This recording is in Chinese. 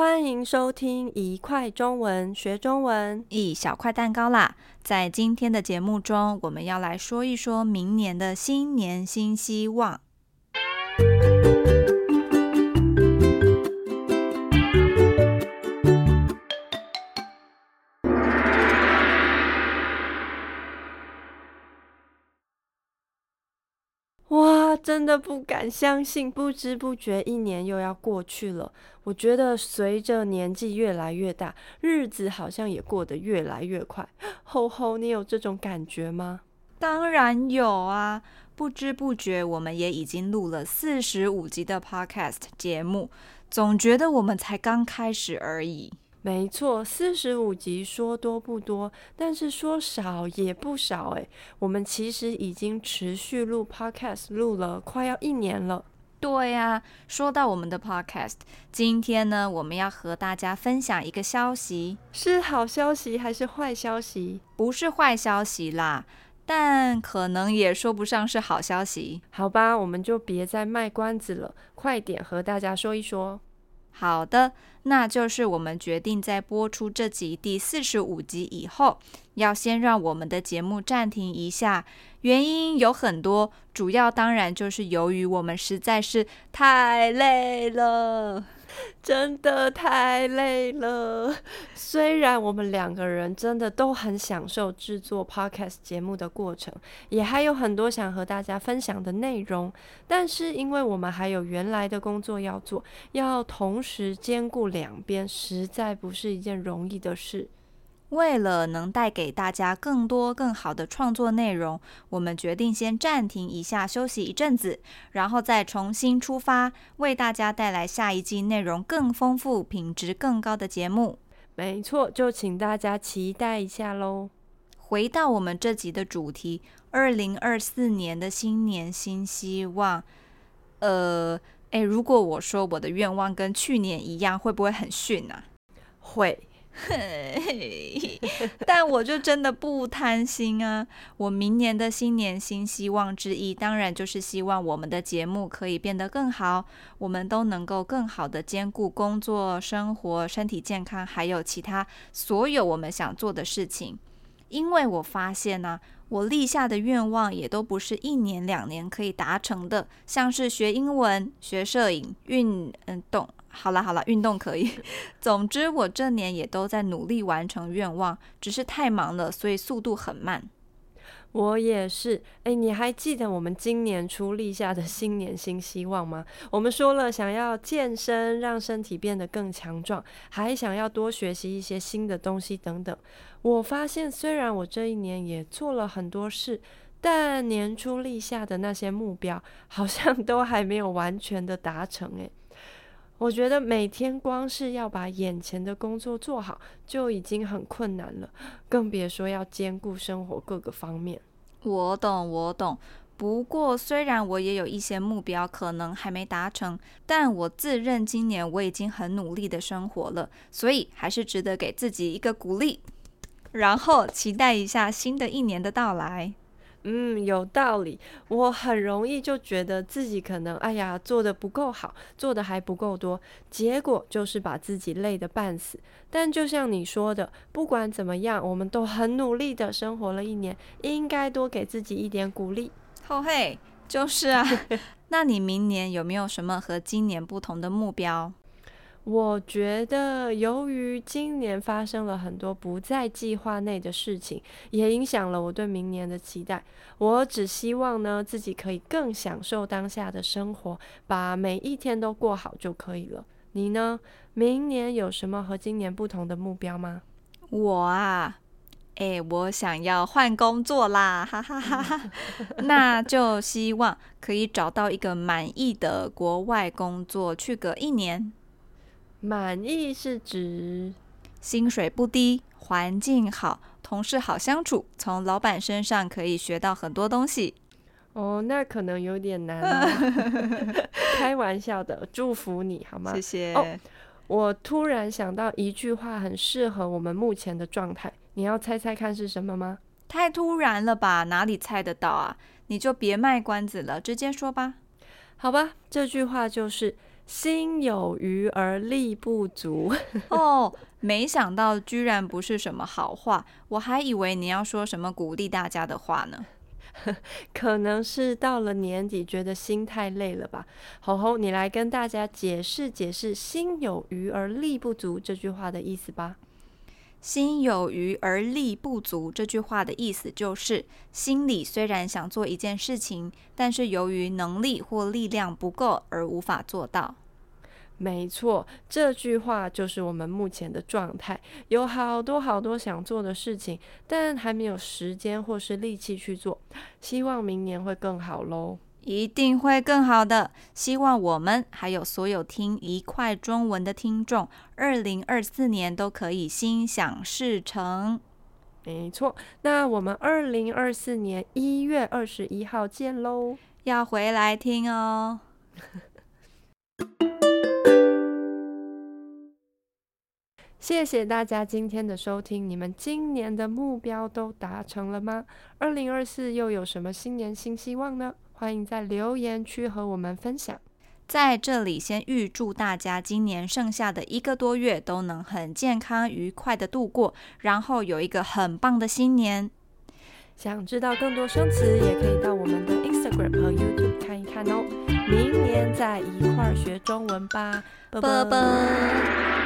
欢迎收听一块中文学中文，一小块蛋糕啦！在今天的节目中，我们要来说一说明年的新年新希望。真的不敢相信，不知不觉一年又要过去了。我觉得随着年纪越来越大，日子好像也过得越来越快。吼吼，你有这种感觉吗？当然有啊！不知不觉，我们也已经录了四十五集的 Podcast 节目，总觉得我们才刚开始而已。没错，四十五集说多不多，但是说少也不少诶。我们其实已经持续录 Podcast 录了快要一年了。对呀，说到我们的 Podcast，今天呢，我们要和大家分享一个消息，是好消息还是坏消息？不是坏消息啦，但可能也说不上是好消息。好吧，我们就别再卖关子了，快点和大家说一说。好的，那就是我们决定在播出这集第四十五集以后，要先让我们的节目暂停一下。原因有很多，主要当然就是由于我们实在是太累了。真的太累了。虽然我们两个人真的都很享受制作 Podcast 节目的过程，也还有很多想和大家分享的内容，但是因为我们还有原来的工作要做，要同时兼顾两边，实在不是一件容易的事。为了能带给大家更多更好的创作内容，我们决定先暂停一下，休息一阵子，然后再重新出发，为大家带来下一季内容更丰富、品质更高的节目。没错，就请大家期待一下喽。回到我们这集的主题，二零二四年的新年新希望。呃，诶，如果我说我的愿望跟去年一样，会不会很逊啊？会。但我就真的不贪心啊！我明年的新年新希望之一，当然就是希望我们的节目可以变得更好，我们都能够更好的兼顾工作、生活、身体健康，还有其他所有我们想做的事情。因为我发现呢、我立下的愿望也都不是一年两年可以达成的，像是学英文、学摄影、运嗯动。好了好了，运动可以。总之，我这年也都在努力完成愿望，只是太忙了，所以速度很慢。我也是。哎，你还记得我们今年初立下的新年新希望吗？我们说了想要健身，让身体变得更强壮，还想要多学习一些新的东西等等。我发现，虽然我这一年也做了很多事，但年初立下的那些目标，好像都还没有完全的达成。哎。我觉得每天光是要把眼前的工作做好就已经很困难了，更别说要兼顾生活各个方面。我懂，我懂。不过虽然我也有一些目标可能还没达成，但我自认今年我已经很努力的生活了，所以还是值得给自己一个鼓励，然后期待一下新的一年的到来。嗯，有道理。我很容易就觉得自己可能，哎呀，做的不够好，做的还不够多，结果就是把自己累得半死。但就像你说的，不管怎么样，我们都很努力的生活了一年，应该多给自己一点鼓励。后嘿，就是啊。那你明年有没有什么和今年不同的目标？我觉得，由于今年发生了很多不在计划内的事情，也影响了我对明年的期待。我只希望呢，自己可以更享受当下的生活，把每一天都过好就可以了。你呢？明年有什么和今年不同的目标吗？我啊，诶，我想要换工作啦，哈哈哈哈。那就希望可以找到一个满意的国外工作，去个一年。满意是指薪水不低，环境好，同事好相处，从老板身上可以学到很多东西。哦，那可能有点难啊。开玩笑的，祝福你好吗？谢谢。哦，我突然想到一句话，很适合我们目前的状态。你要猜猜看是什么吗？太突然了吧，哪里猜得到啊？你就别卖关子了，直接说吧。好吧，这句话就是。心有余而力不足。哦，没想到居然不是什么好话，我还以为你要说什么鼓励大家的话呢。可能是到了年底，觉得心太累了吧？吼吼，你来跟大家解释解释“心有余而力不足”这句话的意思吧。心有余而力不足这句话的意思就是，心里虽然想做一件事情，但是由于能力或力量不够而无法做到。没错，这句话就是我们目前的状态，有好多好多想做的事情，但还没有时间或是力气去做。希望明年会更好喽，一定会更好的。希望我们还有所有听一块中文的听众，二零二四年都可以心想事成。没错，那我们二零二四年一月二十一号见喽，要回来听哦。谢谢大家今天的收听，你们今年的目标都达成了吗？二零二四又有什么新年新希望呢？欢迎在留言区和我们分享。在这里先预祝大家今年剩下的一个多月都能很健康愉快的度过，然后有一个很棒的新年。想知道更多生词，也可以到我们的 Instagram 和 YouTube 看一看哦。明年再一块儿学中文吧，拜拜。